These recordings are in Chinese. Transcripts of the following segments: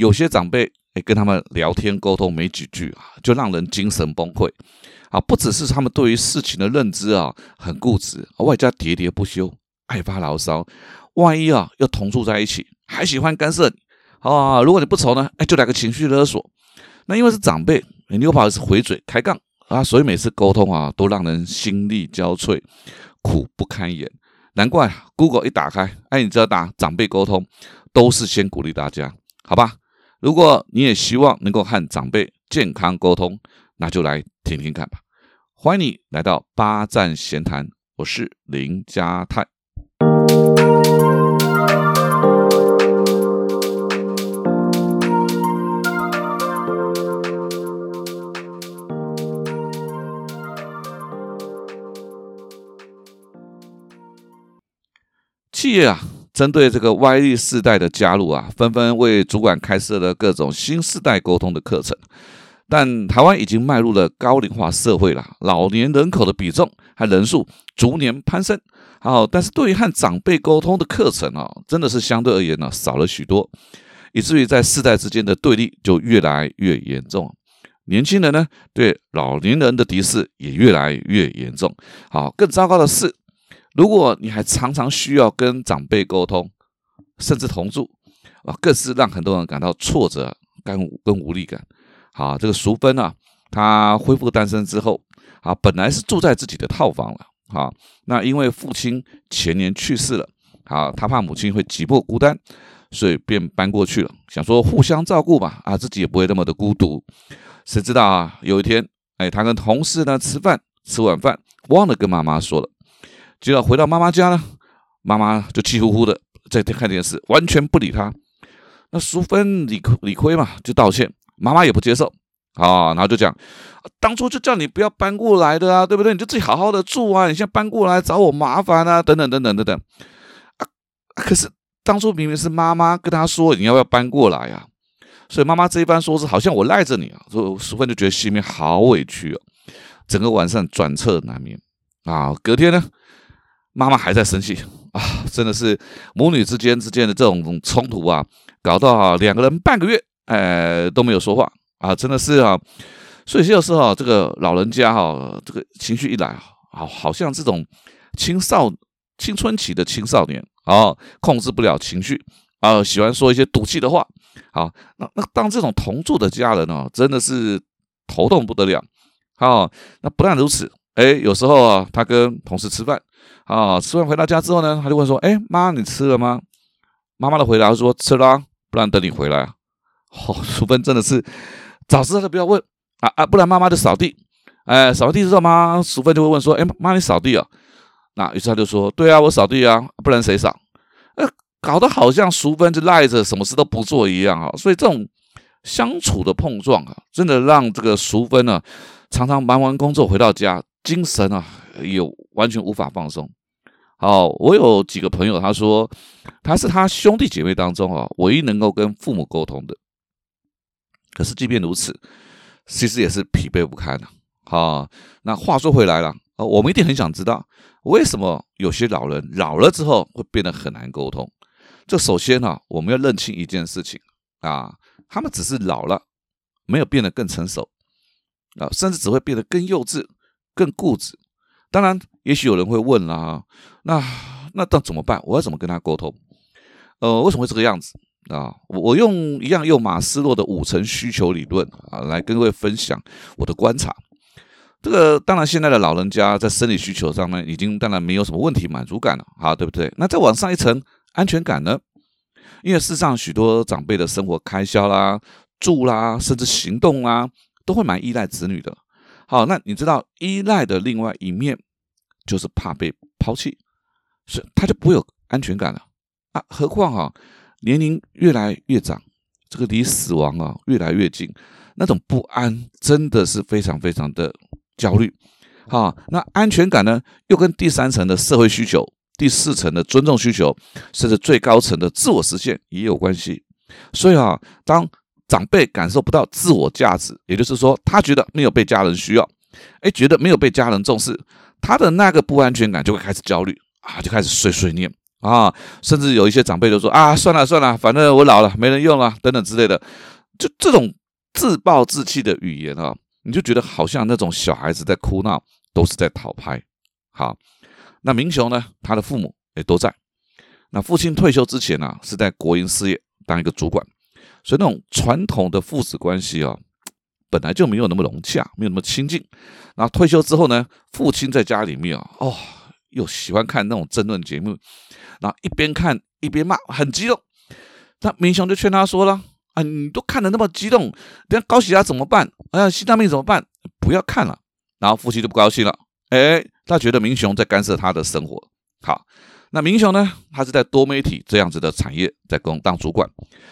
有些长辈哎跟他们聊天沟通没几句啊，就让人精神崩溃啊！不只是他们对于事情的认知啊很固执，外加喋喋不休，爱发牢骚。万一啊又同住在一起，还喜欢干涉你啊！如果你不愁呢，哎，就来个情绪勒索。那因为是长辈，你又怕是回嘴开杠啊，所以每次沟通啊都让人心力交瘁，苦不堪言。难怪 Google 一打开，哎，你知道打长辈沟通，都是先鼓励大家，好吧？如果你也希望能够和长辈健康沟通，那就来听听看吧。欢迎你来到八站闲谈，我是林家泰。企业啊，针对这个 Y 世代的加入啊，纷纷为主管开设了各种新时代沟通的课程。但台湾已经迈入了高龄化社会了，老年人口的比重和人数逐年攀升。好，但是对于和长辈沟通的课程啊，真的是相对而言呢少了许多，以至于在世代之间的对立就越来越严重。年轻人呢对老年人的敌视也越来越严重。好，更糟糕的是。如果你还常常需要跟长辈沟通，甚至同住，啊，更是让很多人感到挫折、跟跟无力感。好，这个淑芬啊，她恢复单身之后，啊，本来是住在自己的套房了，好，那因为父亲前年去世了，好，她怕母亲会寂寞孤单，所以便搬过去了，想说互相照顾吧，啊，自己也不会那么的孤独。谁知道啊，有一天，哎，她跟同事呢吃饭，吃晚饭忘了跟妈妈说了。结果回到妈妈家呢，妈妈就气呼呼的在看电视，完全不理他。那淑芬理理亏嘛，就道歉，妈妈也不接受啊，然后就讲，当初就叫你不要搬过来的啊，对不对？你就自己好好的住啊，你现在搬过来找我麻烦啊，等等等等等等。啊，可是当初明明是妈妈跟他说你要不要搬过来呀，所以妈妈这一番说是好像我赖着你啊，所以淑芬就觉得心里面好委屈哦，整个晚上转侧难眠啊，隔天呢。妈妈还在生气啊！真的是母女之间之间的这种冲突啊，搞到啊两个人半个月哎都没有说话啊！真的是啊，所以有时候这个老人家哈，这个情绪一来啊，好像这种青少青春期的青少年啊，控制不了情绪啊，喜欢说一些赌气的话。好，那那当这种同住的家人呢，真的是头痛不得了。好，那不但如此，哎，有时候啊，他跟同事吃饭。啊，吃完回到家之后呢，他就问说：“哎，妈，你吃了吗？”妈妈的回答说：“吃了，不然等你回来啊。”哦，淑芬真的是早知道就不要问啊啊，不然妈妈就扫地。哎，扫地之后，妈淑芬就会问说：“哎，妈，你扫地啊？”那于是他就说：“对啊，我扫地啊，不然谁扫？”呃，搞得好像淑芬就赖着什么事都不做一样啊。所以这种相处的碰撞啊，真的让这个淑芬呢，常常忙完工作回到家，精神啊有完全无法放松。好，我有几个朋友，他说他是他兄弟姐妹当中啊唯一能够跟父母沟通的。可是即便如此，其实也是疲惫不堪的。好，那话说回来了，呃，我们一定很想知道，为什么有些老人老了之后会变得很难沟通？这首先呢，我们要认清一件事情啊，他们只是老了，没有变得更成熟啊，甚至只会变得更幼稚、更固执。当然，也许有人会问啦，那那当怎么办？我要怎么跟他沟通？呃，为什么会这个样子啊？我我用一样用马斯洛的五层需求理论啊，来跟各位分享我的观察。这个当然，现在的老人家在生理需求上呢，已经当然没有什么问题，满足感了，好，对不对？那再往上一层，安全感呢？因为世上，许多长辈的生活开销啦、住啦，甚至行动啊，都会蛮依赖子女的。好，那你知道依赖的另外一面就是怕被抛弃，是他就不会有安全感了啊。何况哈，年龄越来越长，这个离死亡啊越来越近，那种不安真的是非常非常的焦虑。好，那安全感呢，又跟第三层的社会需求、第四层的尊重需求，甚至最高层的自我实现也有关系。所以啊，当长辈感受不到自我价值，也就是说，他觉得没有被家人需要，哎，觉得没有被家人重视，他的那个不安全感就会开始焦虑啊，就开始碎碎念啊，甚至有一些长辈就说啊，算了算了，反正我老了，没人用了，等等之类的，就这种自暴自弃的语言啊，你就觉得好像那种小孩子在哭闹，都是在讨拍。好，那明雄呢，他的父母也都在。那父亲退休之前呢，是在国营事业当一个主管，所以那种传统的父子关系啊，本来就没有那么融洽，没有那么亲近。然后退休之后呢，父亲在家里面啊，哦。又喜欢看那种争论节目，然后一边看一边骂，很激动。那明雄就劝他说了：“啊，你都看得那么激动，等下高血压怎么办？哎呀，心脏病怎么办？不要看了。”然后父亲就不高兴了，哎，他觉得明雄在干涉他的生活。好，那明雄呢，他是在多媒体这样子的产业在工当主管，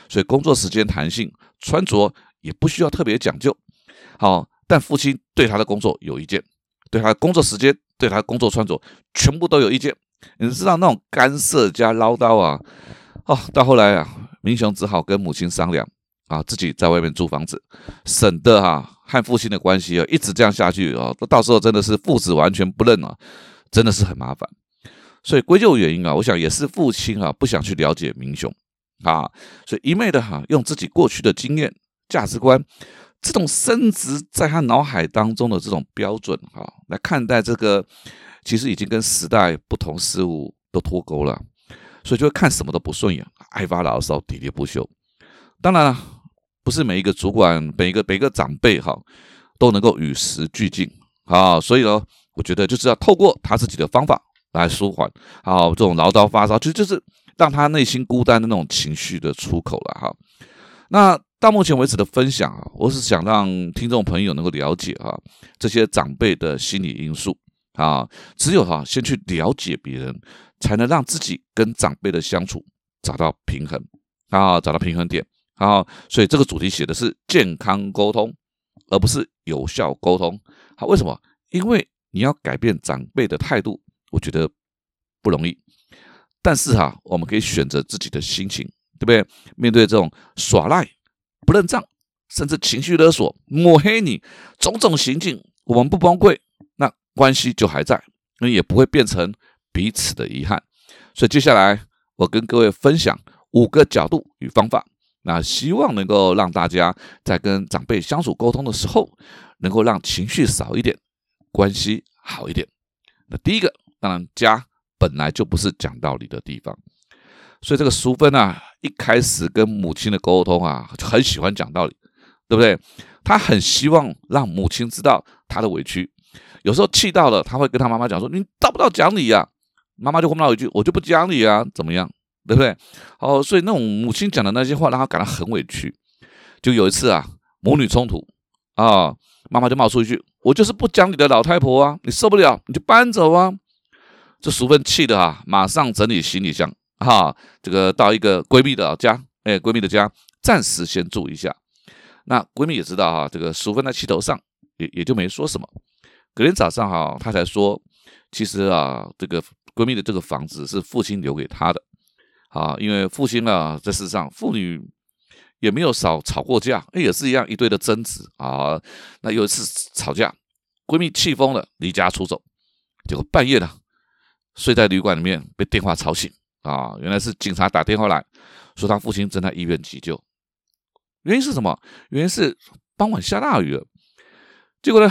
所以工作时间弹性，穿着也不需要特别讲究。好，但父亲对他的工作有意见，对他的工作时间。对他工作穿着全部都有意见，你知道那种干涉加唠叨啊，哦，到后来啊，明雄只好跟母亲商量啊，自己在外面租房子，省得哈和父亲的关系啊一直这样下去啊，到时候真的是父子完全不认啊，真的是很麻烦。所以归咎原因啊，我想也是父亲啊不想去了解明雄啊，所以一昧的哈用自己过去的经验价值观。这种升值在他脑海当中的这种标准啊，来看待这个，其实已经跟时代不同事物都脱钩了，所以就会看什么都不顺眼，爱发牢骚，喋喋不休。当然了，不是每一个主管、每一个每一个长辈哈，都能够与时俱进啊。所以呢，我觉得就是要透过他自己的方法来舒缓啊这种唠叨发烧，其实就是让他内心孤单的那种情绪的出口了哈。那。到目前为止的分享啊，我是想让听众朋友能够了解啊这些长辈的心理因素啊。只有哈先去了解别人，才能让自己跟长辈的相处找到平衡啊，找到平衡点啊。所以这个主题写的是健康沟通，而不是有效沟通。好，为什么？因为你要改变长辈的态度，我觉得不容易。但是哈，我们可以选择自己的心情，对不对？面对这种耍赖。不认账，甚至情绪勒索、抹黑你，种种行径，我们不崩溃，那关系就还在，那也不会变成彼此的遗憾。所以接下来我跟各位分享五个角度与方法，那希望能够让大家在跟长辈相处沟通的时候，能够让情绪少一点，关系好一点。那第一个，当然家本来就不是讲道理的地方。所以这个淑芬啊，一开始跟母亲的沟通啊，很喜欢讲道理，对不对？她很希望让母亲知道她的委屈，有时候气到了，他会跟他妈妈讲说：“你到不到讲理呀？”妈妈就回骂一句：“我就不讲理啊，怎么样？对不对？”哦，所以那种母亲讲的那些话，让他感到很委屈。就有一次啊，母女冲突啊，妈妈就冒出一句：“我就是不讲理的老太婆啊，你受不了你就搬走啊！”这淑芬气的啊，马上整理行李箱。哈，这个到一个闺蜜的家，哎，闺蜜的家暂时先住一下。那闺蜜也知道哈，这个淑芬在气头上，也也就没说什么。隔天早上哈，她才说，其实啊，这个闺蜜的这个房子是父亲留给她的。啊，因为父亲呢，在世上父女也没有少吵过架，也是一样一堆的争执啊。那有一次吵架，闺蜜气疯了，离家出走，结果半夜呢，睡在旅馆里面被电话吵醒。啊，原来是警察打电话来说他父亲正在医院急救，原因是什么？原因是傍晚下大雨了。结果呢，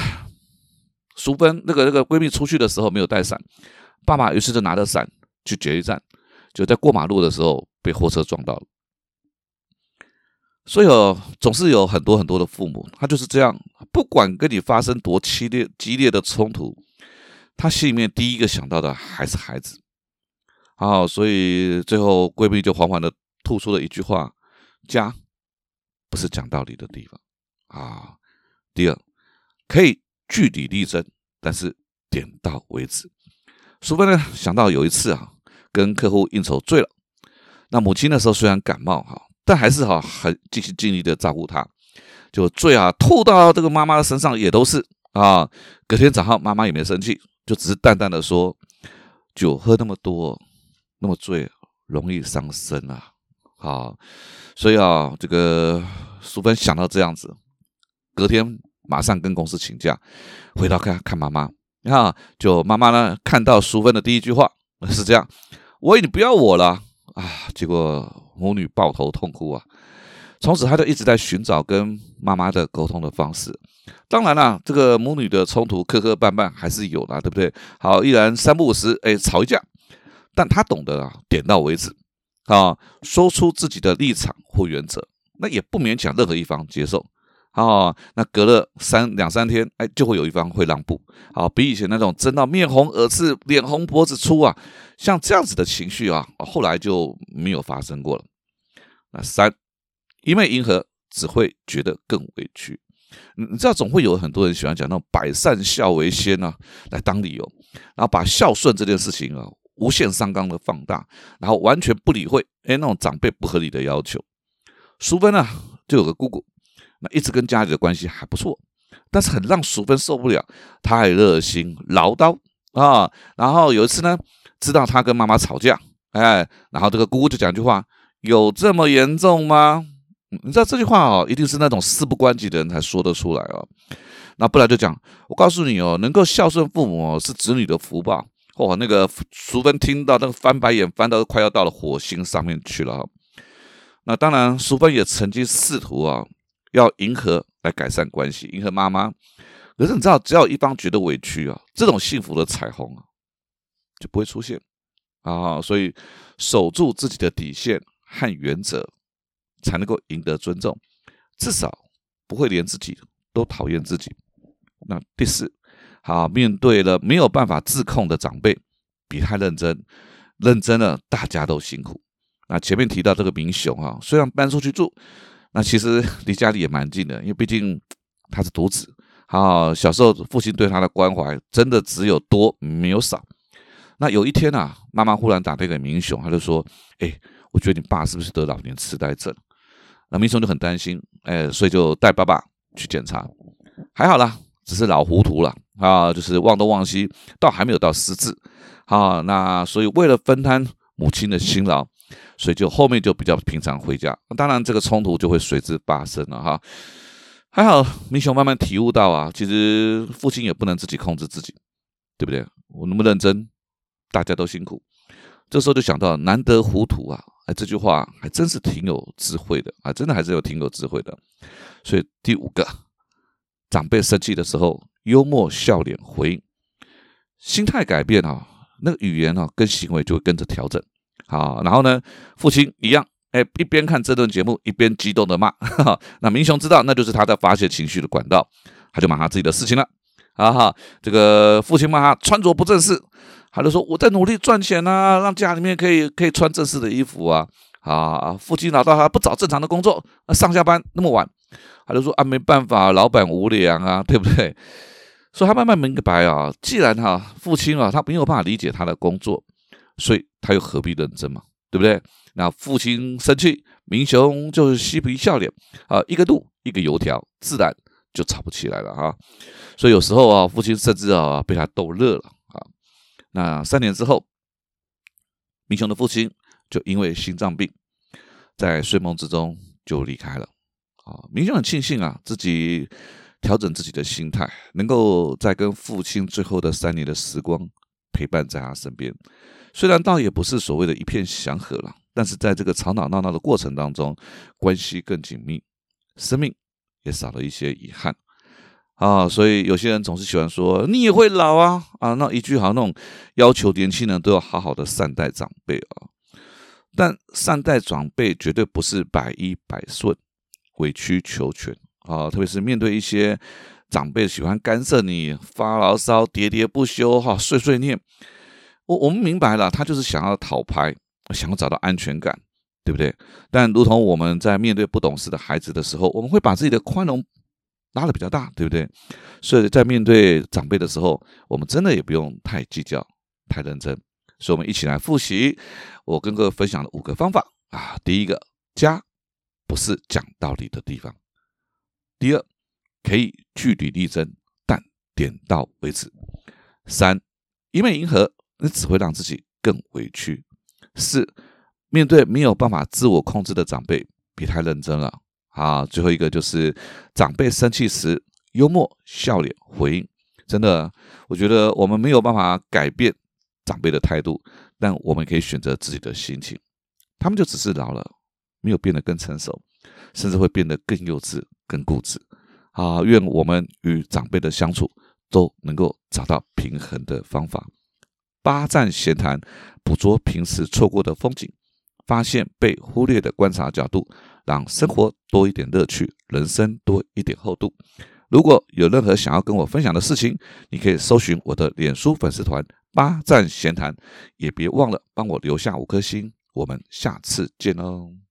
淑芬那个那个闺蜜出去的时候没有带伞，爸爸于是就拿着伞去决一站，就在过马路的时候被货车撞到了。所以哦，总是有很多很多的父母，他就是这样，不管跟你发生多激烈激烈的冲突，他心里面第一个想到的还是孩子。啊，所以最后闺蜜就缓缓的吐出了一句话：“家不是讲道理的地方啊。”第二，可以据理力争，但是点到为止。淑芬呢想到有一次啊，跟客户应酬醉了，那母亲那时候虽然感冒哈，但还是哈很尽心尽力的照顾她，就醉啊吐到这个妈妈的身上也都是啊。隔天早上妈妈也没生气，就只是淡淡的说：“酒喝那么多。”那么醉容易伤身啊，好，所以啊，这个淑芬想到这样子，隔天马上跟公司请假，回到看看妈妈，你啊，就妈妈呢看到淑芬的第一句话是这样，我你不要我了啊！结果母女抱头痛哭啊。从此，他就一直在寻找跟妈妈的沟通的方式。当然了，这个母女的冲突磕磕绊绊还是有的，对不对？好，依然三不五时，哎，吵一架。但他懂得啊，点到为止啊，说出自己的立场或原则，那也不勉强任何一方接受啊。那隔了三两三天，哎，就会有一方会让步啊，比以前那种争到面红耳赤、脸红脖子粗啊，像这样子的情绪啊，后来就没有发生过了。那三。因为迎合只会觉得更委屈，你知道总会有很多人喜欢讲那种百善孝为先啊，来当理由，然后把孝顺这件事情啊无限上纲的放大，然后完全不理会哎那种长辈不合理的要求。淑芬啊就有个姑姑，那一直跟家里的关系还不错，但是很让淑芬受不了，太热心唠叨啊。然后有一次呢，知道她跟妈妈吵架，哎，然后这个姑姑就讲一句话：有这么严重吗？你知道这句话哦，一定是那种事不关己的人才说得出来哦。那不然就讲，我告诉你哦，能够孝顺父母是子女的福报。哇，那个淑芬听到那个翻白眼，翻到快要到了火星上面去了。那当然，淑芬也曾经试图啊，要迎合来改善关系，迎合妈妈。可是你知道，只要一方觉得委屈啊，这种幸福的彩虹啊，就不会出现啊。所以，守住自己的底线和原则。才能够赢得尊重，至少不会连自己都讨厌自己。那第四，好，面对了没有办法自控的长辈，别太认真，认真了大家都辛苦。那前面提到这个明雄啊，虽然搬出去住，那其实离家里也蛮近的，因为毕竟他是独子。好，小时候父亲对他的关怀真的只有多没有少。那有一天啊，妈妈忽然打电话给明雄，他就说：“哎，我觉得你爸是不是得老年痴呆症？”那明雄就很担心，哎，所以就带爸爸去检查，还好啦，只是老糊涂了啊，就是忘东忘西，倒还没有到失智啊。那所以为了分摊母亲的辛劳，所以就后面就比较平常回家。当然这个冲突就会随之发生了哈。还好明雄慢慢体悟到啊，其实父亲也不能自己控制自己，对不对？我那么认真，大家都辛苦。这时候就想到难得糊涂啊。哎，这句话还真是挺有智慧的啊！真的还是有挺有智慧的。所以第五个，长辈生气的时候，幽默笑脸回应，心态改变啊，那个语言啊跟行为就会跟着调整。好，然后呢，父亲一样，哎，一边看这段节目，一边激动的骂。哈哈那明雄知道，那就是他在发泄情绪的管道，他就骂他自己的事情了。啊哈，这个父亲骂他穿着不正式。他就说：“我在努力赚钱啊，让家里面可以可以穿正式的衣服啊。”啊，父亲老到他不找正常的工作，上下班那么晚，他就说：“啊，没办法，老板无良啊，对不对？”所以他慢慢明白啊，既然哈父亲啊他没有办法理解他的工作，所以他又何必认真嘛，对不对？那父亲生气，明雄就是嬉皮笑脸啊，一个度一个油条，自然就吵不起来了哈。所以有时候啊，父亲甚至啊被他逗乐了。那三年之后，明雄的父亲就因为心脏病，在睡梦之中就离开了。啊，明雄很庆幸啊，自己调整自己的心态，能够在跟父亲最后的三年的时光陪伴在他身边。虽然倒也不是所谓的一片祥和了，但是在这个吵吵闹闹的过程当中，关系更紧密，生命也少了一些遗憾。啊，所以有些人总是喜欢说你也会老啊啊，那一句好像那种要求年轻人都要好好的善待长辈啊，但善待长辈绝对不是百依百顺、委曲求全啊，特别是面对一些长辈喜欢干涉你、发牢骚、喋喋不休哈、碎碎念，我我们明白了，他就是想要讨拍，想要找到安全感，对不对？但如同我们在面对不懂事的孩子的时候，我们会把自己的宽容。拉的比较大，对不对？所以在面对长辈的时候，我们真的也不用太计较、太认真。所以，我们一起来复习我跟各位分享的五个方法啊。第一个，家不是讲道理的地方；第二，可以据理力争，但点到为止；三，一面迎合，那只会让自己更委屈；四，面对没有办法自我控制的长辈，别太认真了。啊，最后一个就是长辈生气时幽默笑脸回应。真的，我觉得我们没有办法改变长辈的态度，但我们可以选择自己的心情。他们就只是老了，没有变得更成熟，甚至会变得更幼稚、更固执。啊，愿我们与长辈的相处都能够找到平衡的方法。八站闲谈，捕捉平时错过的风景，发现被忽略的观察角度，让生活多一点乐趣，人生多一点厚度。如果有任何想要跟我分享的事情，你可以搜寻我的脸书粉丝团“八站闲谈”，也别忘了帮我留下五颗星。我们下次见哦。